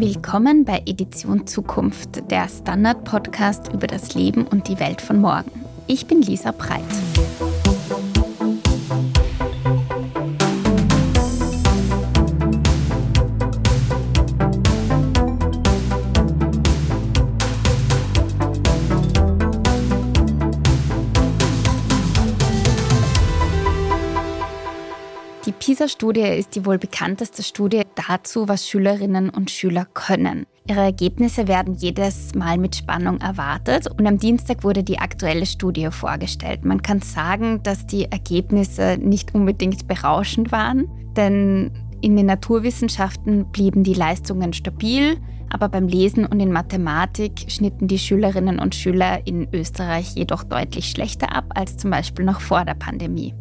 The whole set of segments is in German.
Willkommen bei Edition Zukunft, der Standard-Podcast über das Leben und die Welt von morgen. Ich bin Lisa Breit. PISA-Studie ist die wohl bekannteste Studie dazu, was Schülerinnen und Schüler können. Ihre Ergebnisse werden jedes Mal mit Spannung erwartet und am Dienstag wurde die aktuelle Studie vorgestellt. Man kann sagen, dass die Ergebnisse nicht unbedingt berauschend waren, denn in den Naturwissenschaften blieben die Leistungen stabil, aber beim Lesen und in Mathematik schnitten die Schülerinnen und Schüler in Österreich jedoch deutlich schlechter ab als zum Beispiel noch vor der Pandemie.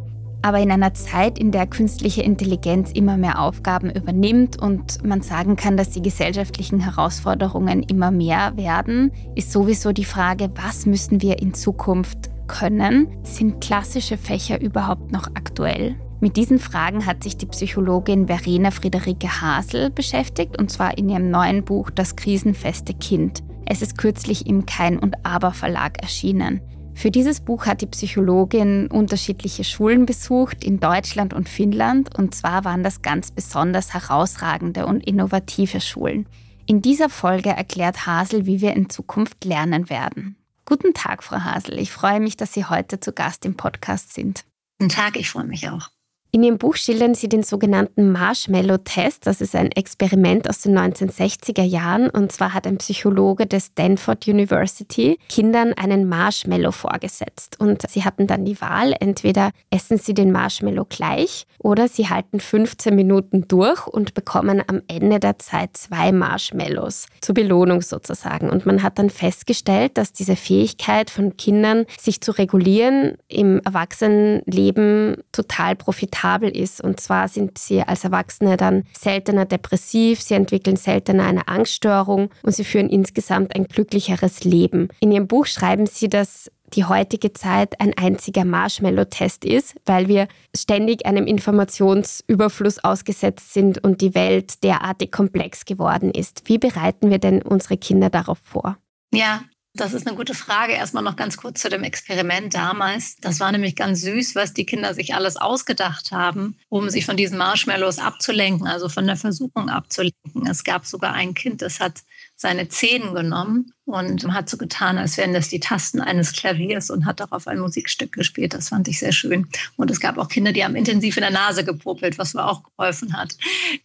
Aber in einer Zeit, in der künstliche Intelligenz immer mehr Aufgaben übernimmt und man sagen kann, dass die gesellschaftlichen Herausforderungen immer mehr werden, ist sowieso die Frage, was müssen wir in Zukunft können? Sind klassische Fächer überhaupt noch aktuell? Mit diesen Fragen hat sich die Psychologin Verena Friederike Hasel beschäftigt, und zwar in ihrem neuen Buch Das krisenfeste Kind. Es ist kürzlich im Kein und Aber Verlag erschienen. Für dieses Buch hat die Psychologin unterschiedliche Schulen besucht in Deutschland und Finnland und zwar waren das ganz besonders herausragende und innovative Schulen. In dieser Folge erklärt Hasel, wie wir in Zukunft lernen werden. Guten Tag, Frau Hasel. Ich freue mich, dass Sie heute zu Gast im Podcast sind. Guten Tag, ich freue mich auch. In Ihrem Buch schildern Sie den sogenannten Marshmallow-Test. Das ist ein Experiment aus den 1960er Jahren. Und zwar hat ein Psychologe der Stanford University Kindern einen Marshmallow vorgesetzt. Und sie hatten dann die Wahl, entweder essen sie den Marshmallow gleich oder sie halten 15 Minuten durch und bekommen am Ende der Zeit zwei Marshmallows zur Belohnung sozusagen. Und man hat dann festgestellt, dass diese Fähigkeit von Kindern, sich zu regulieren, im Erwachsenenleben total profitabel profitabel ist. Und zwar sind sie als Erwachsene dann seltener depressiv, sie entwickeln seltener eine Angststörung und sie führen insgesamt ein glücklicheres Leben. In ihrem Buch schreiben sie, dass die heutige Zeit ein einziger Marshmallow-Test ist, weil wir ständig einem Informationsüberfluss ausgesetzt sind und die Welt derartig komplex geworden ist. Wie bereiten wir denn unsere Kinder darauf vor? Ja, das ist eine gute Frage. Erstmal noch ganz kurz zu dem Experiment damals. Das war nämlich ganz süß, was die Kinder sich alles ausgedacht haben, um sich von diesen Marshmallows abzulenken, also von der Versuchung abzulenken. Es gab sogar ein Kind, das hat seine Zehen genommen und hat so getan, als wären das die Tasten eines Klaviers und hat darauf ein Musikstück gespielt. Das fand ich sehr schön. Und es gab auch Kinder, die haben intensiv in der Nase gepopelt, was mir auch geholfen hat.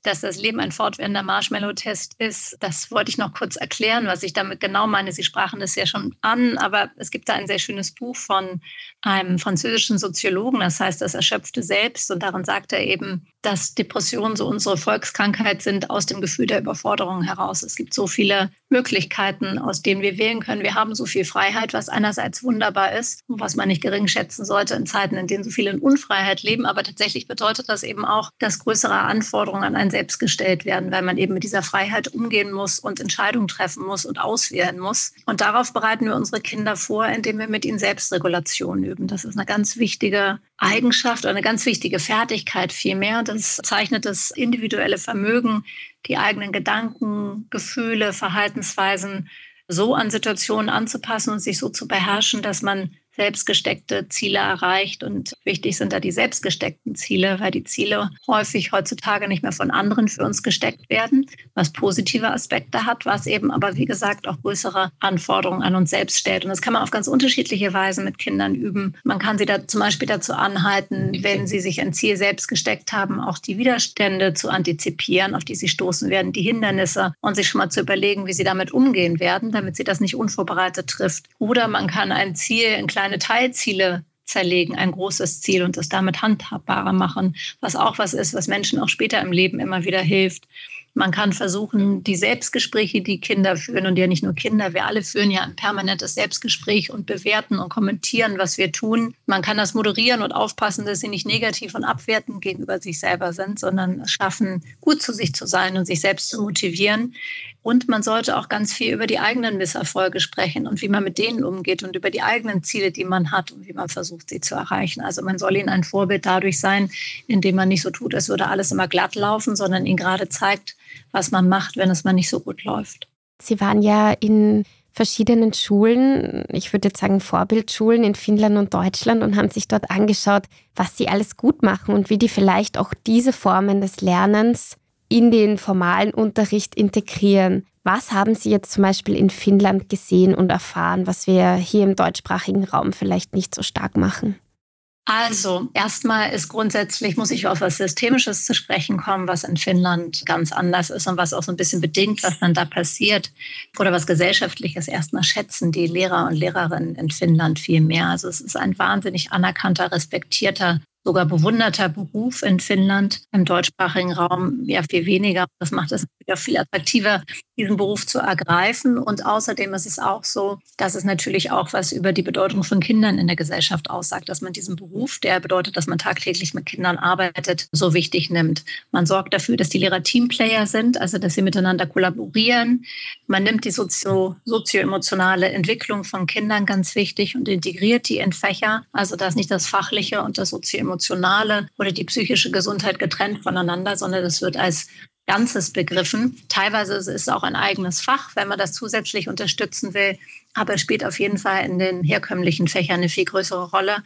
Dass das Leben ein fortwährender Marshmallow-Test ist, das wollte ich noch kurz erklären, was ich damit genau meine. Sie sprachen das ja schon an, aber es gibt da ein sehr schönes Buch von einem französischen Soziologen, das heißt Das erschöpfte Selbst. Und darin sagt er eben, dass Depressionen so unsere Volkskrankheit sind aus dem Gefühl der Überforderung heraus. Es gibt so viele Möglichkeiten, aus denen wir wählen können. Wir haben so viel Freiheit, was einerseits wunderbar ist und was man nicht gering schätzen sollte in Zeiten, in denen so viele in Unfreiheit leben. Aber tatsächlich bedeutet das eben auch, dass größere Anforderungen an einen selbst gestellt werden, weil man eben mit dieser Freiheit umgehen muss und Entscheidungen treffen muss und auswählen muss. Und darauf bereiten wir unsere Kinder vor, indem wir mit ihnen Selbstregulation üben. Das ist eine ganz wichtige Eigenschaft oder eine ganz wichtige Fertigkeit vielmehr. Das zeichnet das individuelle Vermögen, die eigenen Gedanken, Gefühle, Verhaltensweisen so an Situationen anzupassen und sich so zu beherrschen, dass man selbstgesteckte Ziele erreicht. Und wichtig sind da die selbstgesteckten Ziele, weil die Ziele häufig heutzutage nicht mehr von anderen für uns gesteckt werden, was positive Aspekte hat, was eben aber, wie gesagt, auch größere Anforderungen an uns selbst stellt. Und das kann man auf ganz unterschiedliche Weise mit Kindern üben. Man kann sie da zum Beispiel dazu anhalten, wenn sie sich ein Ziel selbst gesteckt haben, auch die Widerstände zu antizipieren, auf die sie stoßen werden, die Hindernisse und sich schon mal zu überlegen, wie sie damit umgehen werden, damit sie das nicht unvorbereitet trifft. Oder man kann ein Ziel in kleinen kleine Teilziele zerlegen, ein großes Ziel und das damit handhabbarer machen, was auch was ist, was Menschen auch später im Leben immer wieder hilft. Man kann versuchen, die Selbstgespräche, die Kinder führen, und ja nicht nur Kinder, wir alle führen ja ein permanentes Selbstgespräch und bewerten und kommentieren, was wir tun. Man kann das moderieren und aufpassen, dass sie nicht negativ und abwertend gegenüber sich selber sind, sondern es schaffen, gut zu sich zu sein und sich selbst zu motivieren. Und man sollte auch ganz viel über die eigenen Misserfolge sprechen und wie man mit denen umgeht und über die eigenen Ziele, die man hat und wie man versucht, sie zu erreichen. Also man soll ihnen ein Vorbild dadurch sein, indem man nicht so tut, als würde alles immer glatt laufen, sondern ihnen gerade zeigt, was man macht, wenn es mal nicht so gut läuft. Sie waren ja in verschiedenen Schulen, ich würde jetzt sagen Vorbildschulen in Finnland und Deutschland und haben sich dort angeschaut, was sie alles gut machen und wie die vielleicht auch diese Formen des Lernens in den formalen Unterricht integrieren. Was haben Sie jetzt zum Beispiel in Finnland gesehen und erfahren, was wir hier im deutschsprachigen Raum vielleicht nicht so stark machen? Also, erstmal ist grundsätzlich, muss ich auf was Systemisches zu sprechen kommen, was in Finnland ganz anders ist und was auch so ein bisschen bedingt, was dann da passiert oder was gesellschaftliches erstmal schätzen die Lehrer und Lehrerinnen in Finnland viel mehr. Also, es ist ein wahnsinnig anerkannter, respektierter sogar bewunderter Beruf in Finnland, im deutschsprachigen Raum ja viel weniger. Das macht es wieder viel attraktiver, diesen Beruf zu ergreifen. Und außerdem ist es auch so, dass es natürlich auch was über die Bedeutung von Kindern in der Gesellschaft aussagt, dass man diesen Beruf, der bedeutet, dass man tagtäglich mit Kindern arbeitet, so wichtig nimmt. Man sorgt dafür, dass die Lehrer Teamplayer sind, also dass sie miteinander kollaborieren. Man nimmt die sozio sozioemotionale Entwicklung von Kindern ganz wichtig und integriert die in Fächer, also dass nicht das Fachliche und das sozioemotionale oder die psychische Gesundheit getrennt voneinander, sondern das wird als Ganzes begriffen. Teilweise ist es auch ein eigenes Fach, wenn man das zusätzlich unterstützen will, aber es spielt auf jeden Fall in den herkömmlichen Fächern eine viel größere Rolle.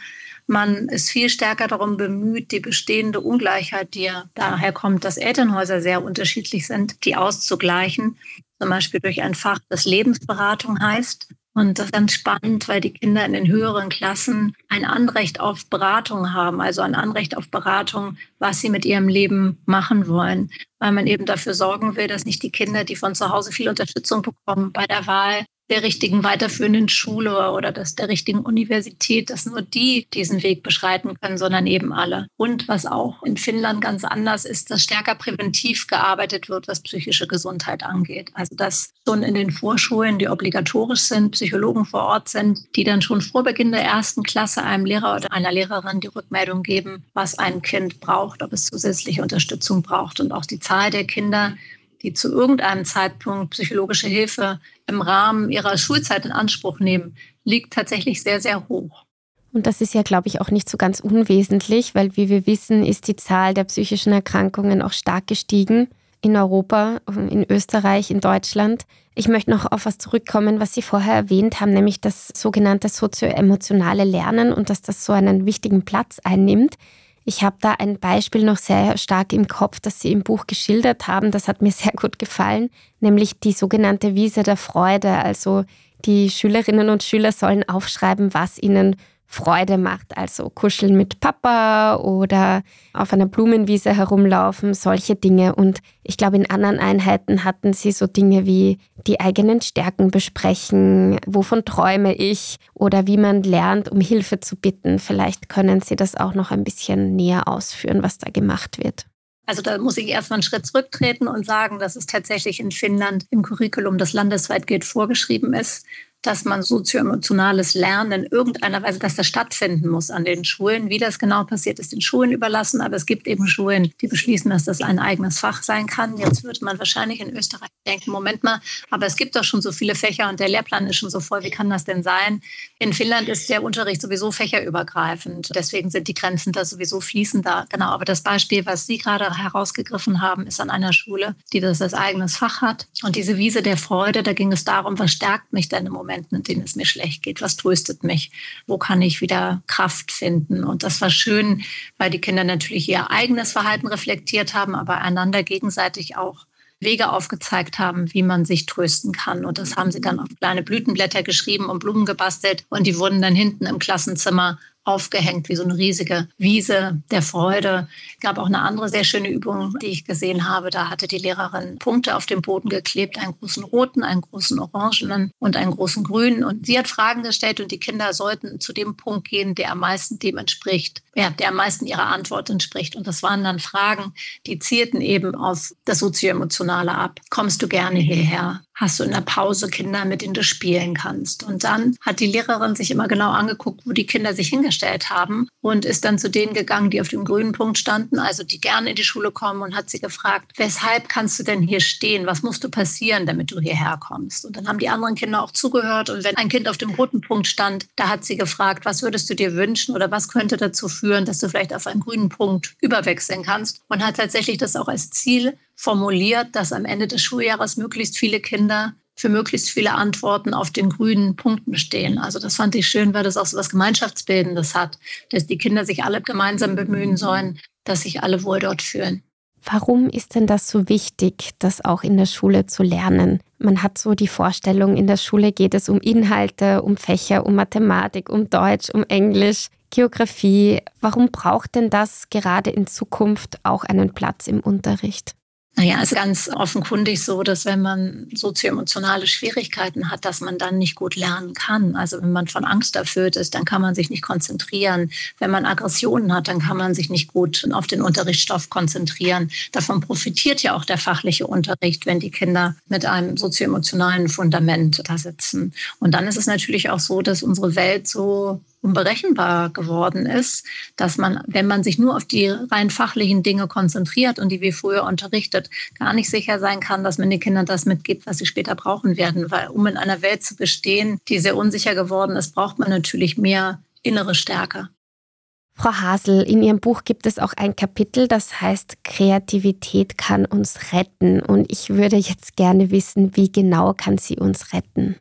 Man ist viel stärker darum bemüht, die bestehende Ungleichheit, die ja daher kommt, dass Elternhäuser sehr unterschiedlich sind, die auszugleichen. Zum Beispiel durch ein Fach, das Lebensberatung heißt. Und das ist ganz spannend, weil die Kinder in den höheren Klassen ein Anrecht auf Beratung haben, also ein Anrecht auf Beratung, was sie mit ihrem Leben machen wollen, weil man eben dafür sorgen will, dass nicht die Kinder, die von zu Hause viel Unterstützung bekommen bei der Wahl, der richtigen weiterführenden Schule oder das der richtigen Universität, dass nur die diesen Weg beschreiten können, sondern eben alle. Und was auch in Finnland ganz anders ist, dass stärker präventiv gearbeitet wird, was psychische Gesundheit angeht. Also dass schon in den Vorschulen, die obligatorisch sind, Psychologen vor Ort sind, die dann schon vor Beginn der ersten Klasse einem Lehrer oder einer Lehrerin die Rückmeldung geben, was ein Kind braucht, ob es zusätzliche Unterstützung braucht. Und auch die Zahl der Kinder, die zu irgendeinem Zeitpunkt psychologische Hilfe im Rahmen ihrer Schulzeit in Anspruch nehmen, liegt tatsächlich sehr, sehr hoch. Und das ist ja, glaube ich, auch nicht so ganz unwesentlich, weil wie wir wissen, ist die Zahl der psychischen Erkrankungen auch stark gestiegen in Europa, in Österreich, in Deutschland. Ich möchte noch auf was zurückkommen, was Sie vorher erwähnt haben, nämlich das sogenannte sozioemotionale Lernen und dass das so einen wichtigen Platz einnimmt. Ich habe da ein Beispiel noch sehr stark im Kopf, das Sie im Buch geschildert haben. Das hat mir sehr gut gefallen, nämlich die sogenannte Wiese der Freude. Also die Schülerinnen und Schüler sollen aufschreiben, was ihnen Freude macht. Also kuscheln mit Papa oder auf einer Blumenwiese herumlaufen, solche Dinge. Und ich glaube, in anderen Einheiten hatten sie so Dinge wie die eigenen Stärken besprechen, wovon träume ich oder wie man lernt, um Hilfe zu bitten. Vielleicht können Sie das auch noch ein bisschen näher ausführen, was da gemacht wird. Also da muss ich erstmal einen Schritt zurücktreten und sagen, dass es tatsächlich in Finnland im Curriculum, das landesweit gilt, vorgeschrieben ist, dass man sozioemotionales Lernen in irgendeiner Weise, dass das stattfinden muss an den Schulen. Wie das genau passiert, ist den Schulen überlassen. Aber es gibt eben Schulen, die beschließen, dass das ein eigenes Fach sein kann. Jetzt würde man wahrscheinlich in Österreich denken, Moment mal, aber es gibt doch schon so viele Fächer und der Lehrplan ist schon so voll. Wie kann das denn sein? In Finnland ist der Unterricht sowieso fächerübergreifend. Deswegen sind die Grenzen da sowieso fließender. Genau, aber das Beispiel, was Sie gerade herausgegriffen haben, ist an einer Schule, die das als eigenes Fach hat. Und diese Wiese der Freude, da ging es darum, was stärkt mich denn im Moment? Momenten, in denen es mir schlecht geht? Was tröstet mich? Wo kann ich wieder Kraft finden? Und das war schön, weil die Kinder natürlich ihr eigenes Verhalten reflektiert haben, aber einander gegenseitig auch Wege aufgezeigt haben, wie man sich trösten kann. Und das haben sie dann auf kleine Blütenblätter geschrieben und Blumen gebastelt. Und die wurden dann hinten im Klassenzimmer aufgehängt wie so eine riesige Wiese der Freude. Gab auch eine andere sehr schöne Übung, die ich gesehen habe. Da hatte die Lehrerin Punkte auf dem Boden geklebt, einen großen roten, einen großen orangenen und einen großen grünen. Und sie hat Fragen gestellt und die Kinder sollten zu dem Punkt gehen, der am meisten dem entspricht, ja, der am meisten ihrer Antwort entspricht. Und das waren dann Fragen, die zielten eben auf das Sozioemotionale ab. Kommst du gerne hierher? Hast du in der Pause Kinder, mit denen du spielen kannst. Und dann hat die Lehrerin sich immer genau angeguckt, wo die Kinder sich hingestellt haben und ist dann zu denen gegangen, die auf dem grünen Punkt standen, also die gerne in die Schule kommen und hat sie gefragt, weshalb kannst du denn hier stehen? Was musst du passieren, damit du hierher kommst? Und dann haben die anderen Kinder auch zugehört. Und wenn ein Kind auf dem roten Punkt stand, da hat sie gefragt, was würdest du dir wünschen oder was könnte dazu führen, dass du vielleicht auf einen grünen Punkt überwechseln kannst? Und hat tatsächlich das auch als Ziel formuliert, dass am Ende des Schuljahres möglichst viele Kinder für möglichst viele Antworten auf den grünen Punkten stehen. Also das fand ich schön, weil das auch so was Gemeinschaftsbildendes hat, dass die Kinder sich alle gemeinsam bemühen sollen, dass sich alle wohl dort fühlen. Warum ist denn das so wichtig, das auch in der Schule zu lernen? Man hat so die Vorstellung, in der Schule geht es um Inhalte, um Fächer, um Mathematik, um Deutsch, um Englisch, Geografie. Warum braucht denn das gerade in Zukunft auch einen Platz im Unterricht? Naja, es ist ganz offenkundig so, dass wenn man sozioemotionale Schwierigkeiten hat, dass man dann nicht gut lernen kann. Also wenn man von Angst erfüllt ist, dann kann man sich nicht konzentrieren. Wenn man Aggressionen hat, dann kann man sich nicht gut auf den Unterrichtsstoff konzentrieren. Davon profitiert ja auch der fachliche Unterricht, wenn die Kinder mit einem sozioemotionalen Fundament da sitzen. Und dann ist es natürlich auch so, dass unsere Welt so unberechenbar geworden ist, dass man, wenn man sich nur auf die rein fachlichen Dinge konzentriert und die wie früher unterrichtet, gar nicht sicher sein kann, dass man den Kindern das mitgibt, was sie später brauchen werden. Weil um in einer Welt zu bestehen, die sehr unsicher geworden ist, braucht man natürlich mehr innere Stärke. Frau Hasel, in Ihrem Buch gibt es auch ein Kapitel, das heißt Kreativität kann uns retten. Und ich würde jetzt gerne wissen, wie genau kann sie uns retten?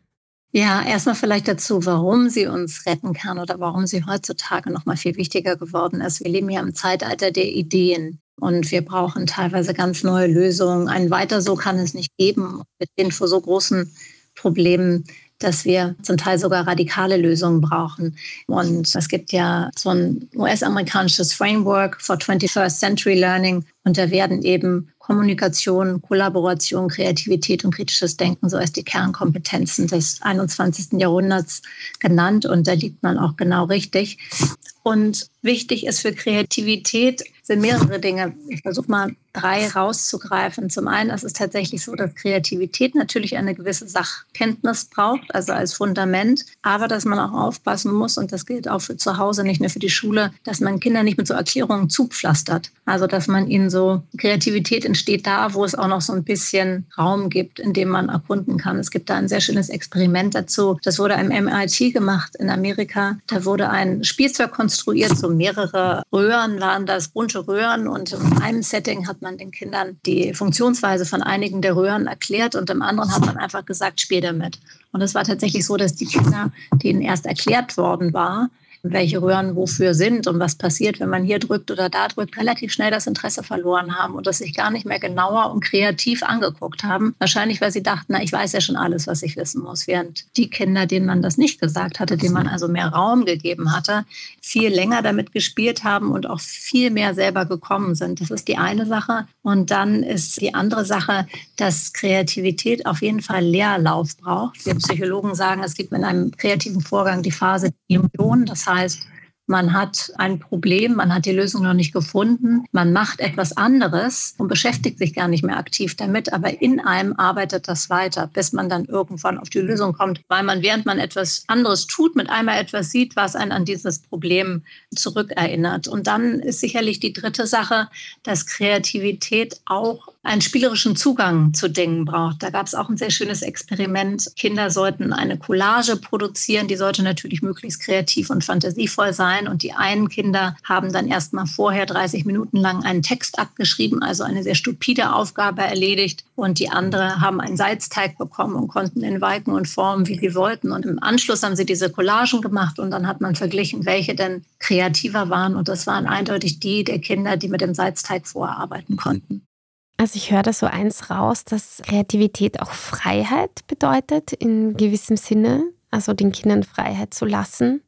Ja, erstmal vielleicht dazu, warum sie uns retten kann oder warum sie heutzutage noch mal viel wichtiger geworden ist. Wir leben ja im Zeitalter der Ideen und wir brauchen teilweise ganz neue Lösungen. Ein weiter so kann es nicht geben. Wir stehen vor so großen Problemen, dass wir zum Teil sogar radikale Lösungen brauchen. Und es gibt ja so ein US-amerikanisches Framework for 21st Century Learning und da werden eben Kommunikation, Kollaboration, Kreativität und kritisches Denken so als die Kernkompetenzen des 21. Jahrhunderts genannt. Und da liegt man auch genau richtig. Und wichtig ist für Kreativität sind mehrere Dinge. Ich versuche mal drei rauszugreifen. Zum einen ist es tatsächlich so, dass Kreativität natürlich eine gewisse Sachkenntnis braucht, also als Fundament, aber dass man auch aufpassen muss, und das gilt auch für zu Hause, nicht nur für die Schule, dass man Kinder nicht mit so Erklärungen zupflastert. Also dass man ihnen so, Kreativität entsteht da, wo es auch noch so ein bisschen Raum gibt, in dem man erkunden kann. Es gibt da ein sehr schönes Experiment dazu. Das wurde am MIT gemacht in Amerika. Da wurde ein Spielzeug konstruiert, so mehrere Röhren waren das, bunte Röhren und in einem Setting hat man den Kindern die Funktionsweise von einigen der Röhren erklärt und im anderen hat man einfach gesagt, spiel damit. Und es war tatsächlich so, dass die Kinder, denen erst erklärt worden war, welche Röhren wofür sind und was passiert, wenn man hier drückt oder da drückt, relativ schnell das Interesse verloren haben und das sich gar nicht mehr genauer und kreativ angeguckt haben. Wahrscheinlich, weil sie dachten, na, ich weiß ja schon alles, was ich wissen muss. Während die Kinder, denen man das nicht gesagt hatte, denen man also mehr Raum gegeben hatte, viel länger damit gespielt haben und auch viel mehr selber gekommen sind. Das ist die eine Sache. Und dann ist die andere Sache, dass Kreativität auf jeden Fall Leerlauf braucht. Wir Psychologen sagen, es gibt in einem kreativen Vorgang die Phase Illusion. Das heißt, heißt, man hat ein Problem, man hat die Lösung noch nicht gefunden, man macht etwas anderes und beschäftigt sich gar nicht mehr aktiv damit, aber in einem arbeitet das weiter, bis man dann irgendwann auf die Lösung kommt, weil man, während man etwas anderes tut, mit einmal etwas sieht, was einen an dieses Problem zurückerinnert. Und dann ist sicherlich die dritte Sache, dass Kreativität auch einen spielerischen Zugang zu Dingen braucht. Da gab es auch ein sehr schönes Experiment. Kinder sollten eine Collage produzieren, die sollte natürlich möglichst kreativ und fantasievoll sein. Und die einen Kinder haben dann erst mal vorher 30 Minuten lang einen Text abgeschrieben, also eine sehr stupide Aufgabe erledigt. Und die anderen haben einen Salzteig bekommen und konnten in Walken und Formen, wie sie wollten. Und im Anschluss haben sie diese Collagen gemacht und dann hat man verglichen, welche denn kreativer waren. Und das waren eindeutig die der Kinder, die mit dem Salzteig vorarbeiten konnten. Also ich höre da so eins raus, dass Kreativität auch Freiheit bedeutet in gewissem Sinne, also den Kindern Freiheit zu lassen.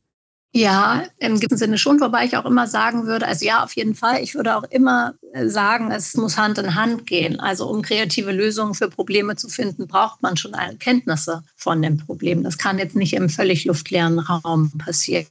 Ja, im gewissen Sinne schon, wobei ich auch immer sagen würde, also ja, auf jeden Fall, ich würde auch immer äh, sagen, es muss Hand in Hand gehen. Also um kreative Lösungen für Probleme zu finden, braucht man schon Kenntnisse von dem Problem. Das kann jetzt nicht im völlig luftleeren Raum passieren.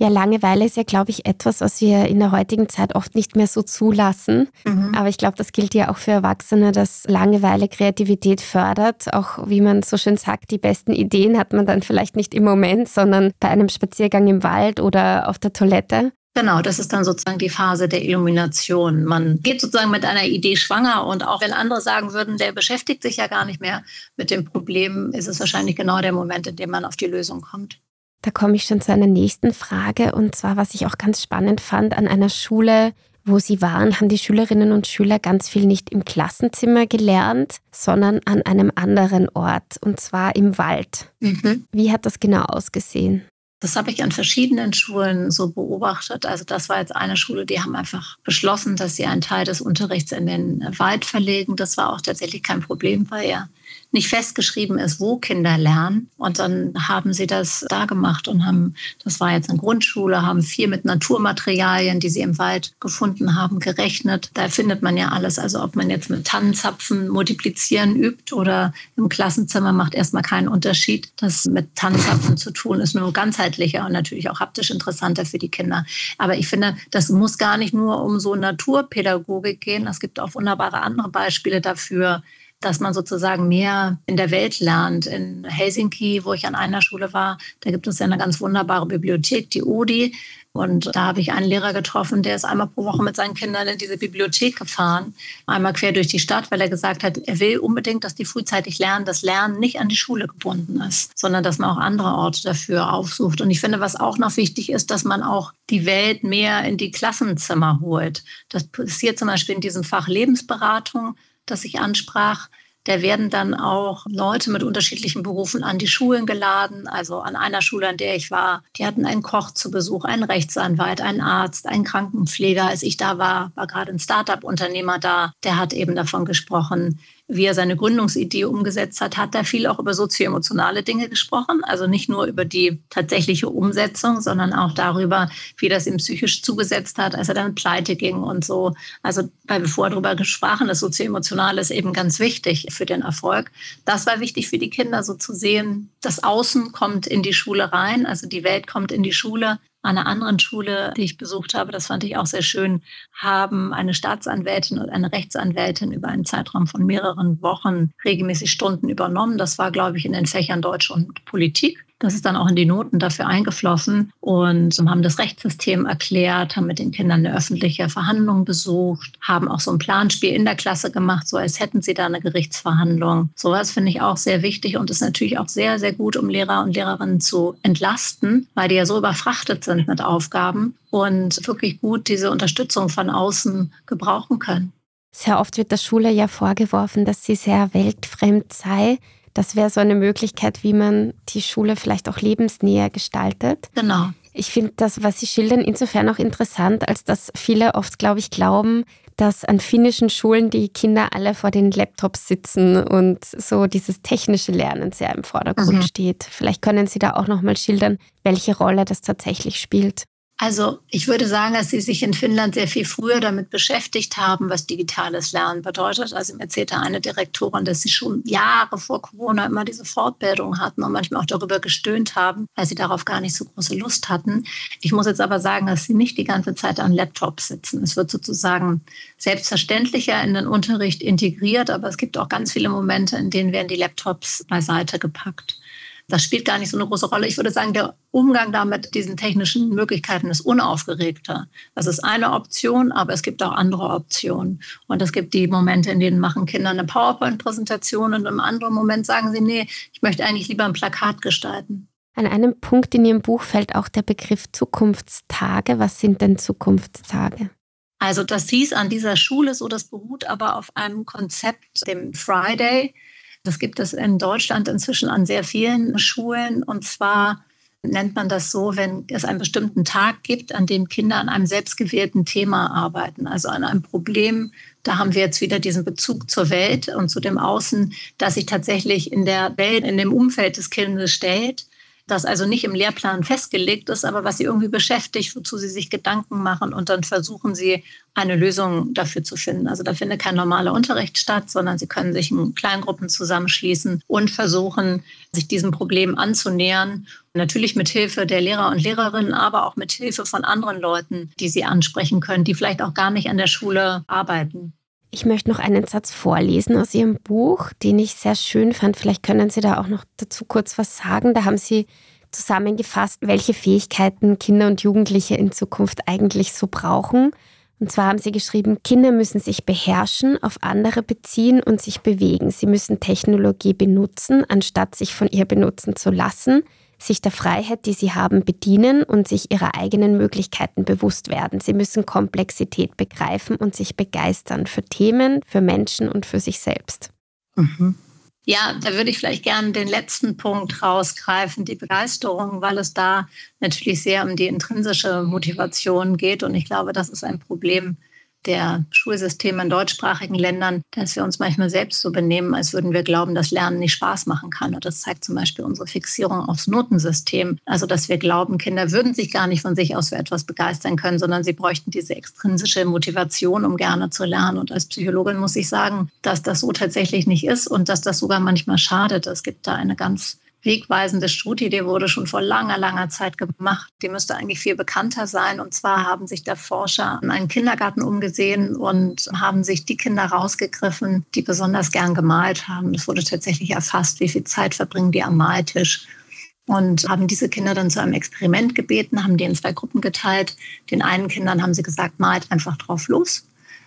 Ja, Langeweile ist ja, glaube ich, etwas, was wir in der heutigen Zeit oft nicht mehr so zulassen. Mhm. Aber ich glaube, das gilt ja auch für Erwachsene, dass Langeweile Kreativität fördert. Auch wie man so schön sagt, die besten Ideen hat man dann vielleicht nicht im Moment, sondern bei einem Spaziergang im Wald oder auf der Toilette. Genau, das ist dann sozusagen die Phase der Illumination. Man geht sozusagen mit einer Idee schwanger und auch wenn andere sagen würden, der beschäftigt sich ja gar nicht mehr mit dem Problem, ist es wahrscheinlich genau der Moment, in dem man auf die Lösung kommt. Da komme ich schon zu einer nächsten Frage und zwar, was ich auch ganz spannend fand an einer Schule, wo Sie waren, haben die Schülerinnen und Schüler ganz viel nicht im Klassenzimmer gelernt, sondern an einem anderen Ort, und zwar im Wald. Mhm. Wie hat das genau ausgesehen? Das habe ich an verschiedenen Schulen so beobachtet. Also das war jetzt eine Schule, die haben einfach beschlossen, dass sie einen Teil des Unterrichts in den Wald verlegen. Das war auch tatsächlich kein Problem, weil ja nicht festgeschrieben ist, wo Kinder lernen. Und dann haben sie das da gemacht und haben, das war jetzt eine Grundschule, haben viel mit Naturmaterialien, die sie im Wald gefunden haben, gerechnet. Da findet man ja alles. Also ob man jetzt mit Tannenzapfen multiplizieren übt oder im Klassenzimmer macht erstmal keinen Unterschied. Das mit Tannenzapfen zu tun ist nur ganzheitlicher und natürlich auch haptisch interessanter für die Kinder. Aber ich finde, das muss gar nicht nur um so Naturpädagogik gehen. Es gibt auch wunderbare andere Beispiele dafür, dass man sozusagen mehr in der Welt lernt. In Helsinki, wo ich an einer Schule war, da gibt es ja eine ganz wunderbare Bibliothek, die Odi. Und da habe ich einen Lehrer getroffen, der ist einmal pro Woche mit seinen Kindern in diese Bibliothek gefahren, einmal quer durch die Stadt, weil er gesagt hat, er will unbedingt, dass die frühzeitig lernen, dass Lernen nicht an die Schule gebunden ist, sondern dass man auch andere Orte dafür aufsucht. Und ich finde, was auch noch wichtig ist, dass man auch die Welt mehr in die Klassenzimmer holt. Das passiert zum Beispiel in diesem Fach Lebensberatung das ich ansprach, da werden dann auch Leute mit unterschiedlichen Berufen an die Schulen geladen. Also an einer Schule, an der ich war, die hatten einen Koch zu Besuch, einen Rechtsanwalt, einen Arzt, einen Krankenpfleger. Als ich da war, war gerade ein Start-up-Unternehmer da, der hat eben davon gesprochen, wie er seine Gründungsidee umgesetzt hat, hat er viel auch über sozioemotionale Dinge gesprochen. Also nicht nur über die tatsächliche Umsetzung, sondern auch darüber, wie das ihm psychisch zugesetzt hat, als er dann pleite ging und so. Also, weil wir vorher darüber gesprochen, das sozioemotionale ist eben ganz wichtig für den Erfolg. Das war wichtig für die Kinder, so zu sehen, das Außen kommt in die Schule rein, also die Welt kommt in die Schule an einer anderen Schule, die ich besucht habe, das fand ich auch sehr schön, haben eine Staatsanwältin und eine Rechtsanwältin über einen Zeitraum von mehreren Wochen regelmäßig Stunden übernommen. Das war, glaube ich, in den Fächern Deutsch und Politik. Das ist dann auch in die Noten dafür eingeflossen und haben das Rechtssystem erklärt, haben mit den Kindern eine öffentliche Verhandlung besucht, haben auch so ein Planspiel in der Klasse gemacht, so als hätten sie da eine Gerichtsverhandlung. Sowas finde ich auch sehr wichtig und ist natürlich auch sehr, sehr gut, um Lehrer und Lehrerinnen zu entlasten, weil die ja so überfrachtet sind mit Aufgaben und wirklich gut diese Unterstützung von außen gebrauchen können. Sehr oft wird der Schule ja vorgeworfen, dass sie sehr weltfremd sei. Das wäre so eine Möglichkeit, wie man die Schule vielleicht auch lebensnäher gestaltet. Genau. Ich finde das, was Sie schildern, insofern auch interessant, als dass viele oft, glaube ich, glauben, dass an finnischen Schulen die Kinder alle vor den Laptops sitzen und so dieses technische Lernen sehr im Vordergrund mhm. steht. Vielleicht können Sie da auch noch mal schildern, welche Rolle das tatsächlich spielt. Also ich würde sagen, dass sie sich in Finnland sehr viel früher damit beschäftigt haben, was digitales Lernen bedeutet. Also mir erzählte eine Direktorin, dass sie schon Jahre vor Corona immer diese Fortbildung hatten und manchmal auch darüber gestöhnt haben, weil sie darauf gar nicht so große Lust hatten. Ich muss jetzt aber sagen, dass sie nicht die ganze Zeit an Laptops sitzen. Es wird sozusagen selbstverständlicher in den Unterricht integriert, aber es gibt auch ganz viele Momente, in denen werden die Laptops beiseite gepackt das spielt gar nicht so eine große Rolle. Ich würde sagen, der Umgang damit, diesen technischen Möglichkeiten, ist unaufgeregter. Das ist eine Option, aber es gibt auch andere Optionen. Und es gibt die Momente, in denen machen Kinder eine PowerPoint-Präsentation und im anderen Moment sagen sie, nee, ich möchte eigentlich lieber ein Plakat gestalten. An einem Punkt in Ihrem Buch fällt auch der Begriff Zukunftstage. Was sind denn Zukunftstage? Also das hieß an dieser Schule so, das beruht aber auf einem Konzept, dem Friday, das gibt es in Deutschland inzwischen an sehr vielen Schulen. Und zwar nennt man das so, wenn es einen bestimmten Tag gibt, an dem Kinder an einem selbstgewählten Thema arbeiten, also an einem Problem. Da haben wir jetzt wieder diesen Bezug zur Welt und zu dem Außen, das sich tatsächlich in der Welt, in dem Umfeld des Kindes stellt das also nicht im Lehrplan festgelegt ist, aber was sie irgendwie beschäftigt, wozu sie sich Gedanken machen und dann versuchen sie eine Lösung dafür zu finden. Also da findet kein normaler Unterricht statt, sondern sie können sich in Kleingruppen zusammenschließen und versuchen, sich diesem Problem anzunähern. Natürlich mit Hilfe der Lehrer und Lehrerinnen, aber auch mit Hilfe von anderen Leuten, die sie ansprechen können, die vielleicht auch gar nicht an der Schule arbeiten. Ich möchte noch einen Satz vorlesen aus Ihrem Buch, den ich sehr schön fand. Vielleicht können Sie da auch noch dazu kurz was sagen. Da haben Sie zusammengefasst, welche Fähigkeiten Kinder und Jugendliche in Zukunft eigentlich so brauchen. Und zwar haben Sie geschrieben, Kinder müssen sich beherrschen, auf andere beziehen und sich bewegen. Sie müssen Technologie benutzen, anstatt sich von ihr benutzen zu lassen. Sich der Freiheit, die sie haben, bedienen und sich ihrer eigenen Möglichkeiten bewusst werden. Sie müssen Komplexität begreifen und sich begeistern für Themen, für Menschen und für sich selbst. Mhm. Ja, da würde ich vielleicht gerne den letzten Punkt rausgreifen, die Begeisterung, weil es da natürlich sehr um die intrinsische Motivation geht. Und ich glaube, das ist ein Problem, der Schulsysteme in deutschsprachigen Ländern, dass wir uns manchmal selbst so benehmen, als würden wir glauben, dass Lernen nicht Spaß machen kann. Und das zeigt zum Beispiel unsere Fixierung aufs Notensystem. Also, dass wir glauben, Kinder würden sich gar nicht von sich aus für etwas begeistern können, sondern sie bräuchten diese extrinsische Motivation, um gerne zu lernen. Und als Psychologin muss ich sagen, dass das so tatsächlich nicht ist und dass das sogar manchmal schadet. Es gibt da eine ganz wegweisende Studie, die wurde schon vor langer, langer Zeit gemacht. Die müsste eigentlich viel bekannter sein. Und zwar haben sich der Forscher in einen Kindergarten umgesehen und haben sich die Kinder rausgegriffen, die besonders gern gemalt haben. Es wurde tatsächlich erfasst, wie viel Zeit verbringen die am Maltisch. Und haben diese Kinder dann zu einem Experiment gebeten, haben die in zwei Gruppen geteilt. Den einen Kindern haben sie gesagt, malt einfach drauf los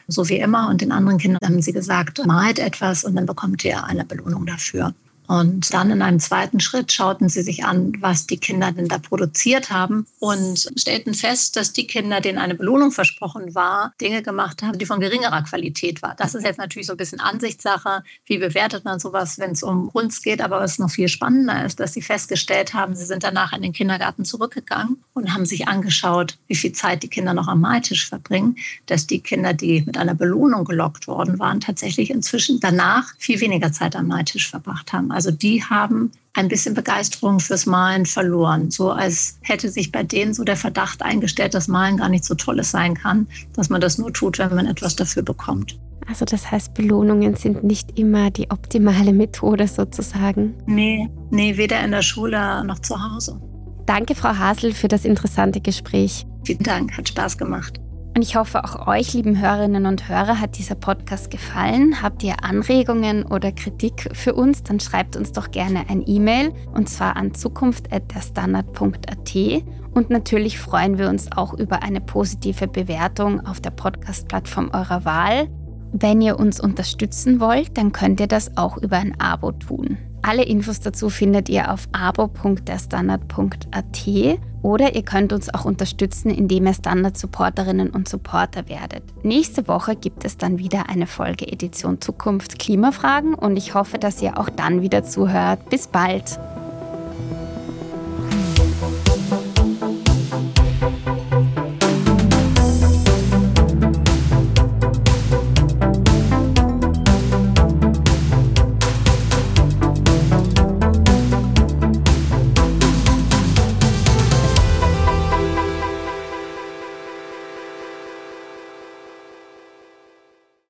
so wie immer. Und den anderen Kindern haben sie gesagt, malt etwas und dann bekommt ihr eine Belohnung dafür. Und dann in einem zweiten Schritt schauten sie sich an, was die Kinder denn da produziert haben und stellten fest, dass die Kinder, denen eine Belohnung versprochen war, Dinge gemacht haben, die von geringerer Qualität waren. Das ist jetzt natürlich so ein bisschen Ansichtssache. Wie bewertet man sowas, wenn es um Kunst geht? Aber was noch viel spannender ist, dass sie festgestellt haben, sie sind danach in den Kindergarten zurückgegangen und haben sich angeschaut, wie viel Zeit die Kinder noch am Maltisch verbringen, dass die Kinder, die mit einer Belohnung gelockt worden waren, tatsächlich inzwischen danach viel weniger Zeit am Maltisch verbracht haben. Also die haben ein bisschen Begeisterung fürs Malen verloren. So als hätte sich bei denen so der Verdacht eingestellt, dass Malen gar nicht so tolles sein kann, dass man das nur tut, wenn man etwas dafür bekommt. Also das heißt, Belohnungen sind nicht immer die optimale Methode sozusagen. Nee, nee, weder in der Schule noch zu Hause. Danke, Frau Hasel, für das interessante Gespräch. Vielen Dank, hat Spaß gemacht. Und ich hoffe, auch euch, lieben Hörerinnen und Hörer, hat dieser Podcast gefallen. Habt ihr Anregungen oder Kritik für uns, dann schreibt uns doch gerne ein E-Mail und zwar an zukunft.derstandard.at. Und natürlich freuen wir uns auch über eine positive Bewertung auf der Podcast-Plattform eurer Wahl. Wenn ihr uns unterstützen wollt, dann könnt ihr das auch über ein Abo tun. Alle Infos dazu findet ihr auf abo.derstandard.at oder ihr könnt uns auch unterstützen, indem ihr Standard-Supporterinnen und Supporter werdet. Nächste Woche gibt es dann wieder eine Folge Edition Zukunft Klimafragen und ich hoffe, dass ihr auch dann wieder zuhört. Bis bald!